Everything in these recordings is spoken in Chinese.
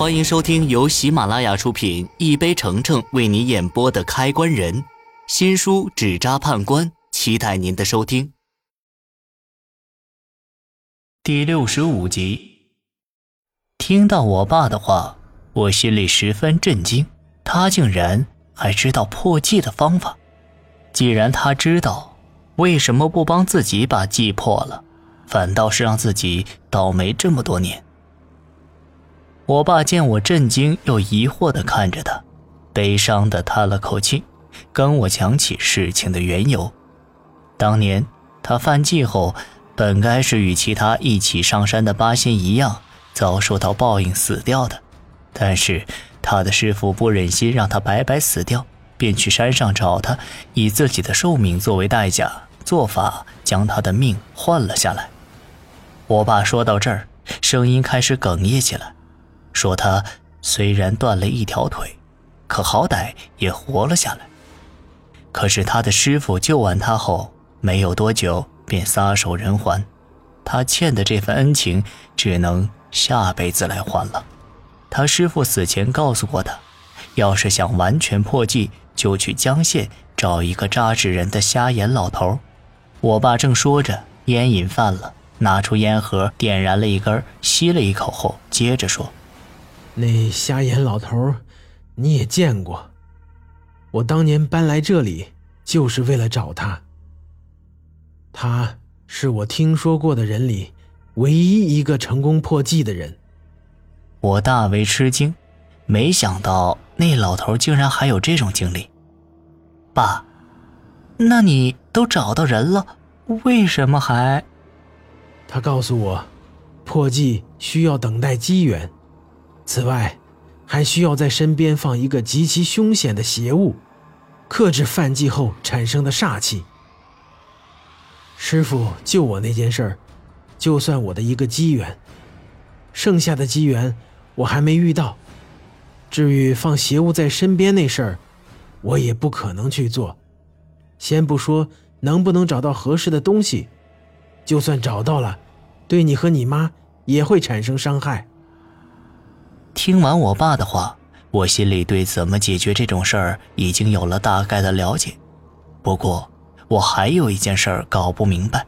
欢迎收听由喜马拉雅出品、一杯橙橙为你演播的《开关人》新书《纸扎判官》，期待您的收听。第六十五集，听到我爸的话，我心里十分震惊，他竟然还知道破记的方法。既然他知道，为什么不帮自己把记破了，反倒是让自己倒霉这么多年？我爸见我震惊又疑惑地看着他，悲伤地叹了口气，跟我讲起事情的缘由。当年他犯忌后，本该是与其他一起上山的八仙一样，遭受到报应死掉的。但是他的师傅不忍心让他白白死掉，便去山上找他，以自己的寿命作为代价，做法将他的命换了下来。我爸说到这儿，声音开始哽咽起来。说他虽然断了一条腿，可好歹也活了下来。可是他的师傅救完他后，没有多久便撒手人寰。他欠的这份恩情，只能下辈子来还了。他师傅死前告诉过他，要是想完全破记，就去江县找一个扎纸人的瞎眼老头。我爸正说着，烟瘾犯了，拿出烟盒点燃了一根，吸了一口后，接着说。那瞎眼老头，你也见过。我当年搬来这里就是为了找他。他是我听说过的人里唯一一个成功破记的人。我大为吃惊，没想到那老头竟然还有这种经历。爸，那你都找到人了，为什么还……他告诉我，破记需要等待机缘。此外，还需要在身边放一个极其凶险的邪物，克制犯忌后产生的煞气。师傅救我那件事儿，就算我的一个机缘，剩下的机缘我还没遇到。至于放邪物在身边那事儿，我也不可能去做。先不说能不能找到合适的东西，就算找到了，对你和你妈也会产生伤害。听完我爸的话，我心里对怎么解决这种事儿已经有了大概的了解。不过，我还有一件事儿搞不明白，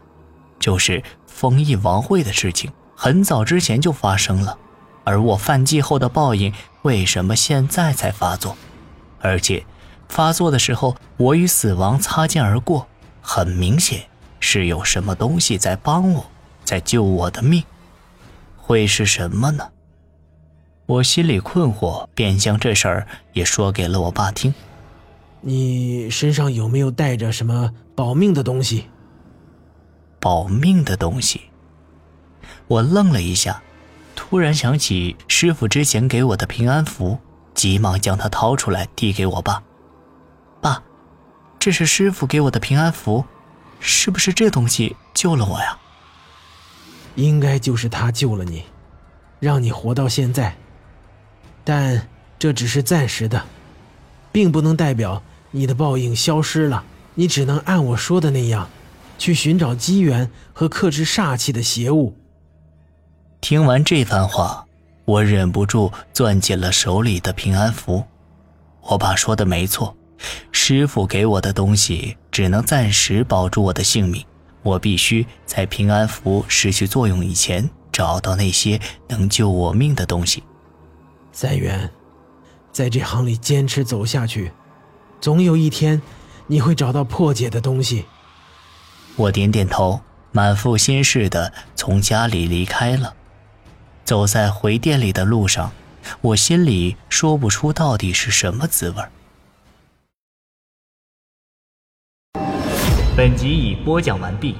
就是封印王会的事情很早之前就发生了，而我犯忌后的报应为什么现在才发作？而且，发作的时候我与死亡擦肩而过，很明显是有什么东西在帮我，在救我的命。会是什么呢？我心里困惑，便将这事儿也说给了我爸听。你身上有没有带着什么保命的东西？保命的东西？我愣了一下，突然想起师傅之前给我的平安符，急忙将它掏出来递给我爸。爸，这是师傅给我的平安符，是不是这东西救了我呀？应该就是他救了你，让你活到现在。但这只是暂时的，并不能代表你的报应消失了。你只能按我说的那样，去寻找机缘和克制煞气的邪物。听完这番话，我忍不住攥紧了手里的平安符。我爸说的没错，师傅给我的东西只能暂时保住我的性命。我必须在平安符失去作用以前，找到那些能救我命的东西。三元，在这行里坚持走下去，总有一天你会找到破解的东西。我点点头，满腹心事的从家里离开了。走在回店里的路上，我心里说不出到底是什么滋味。本集已播讲完毕。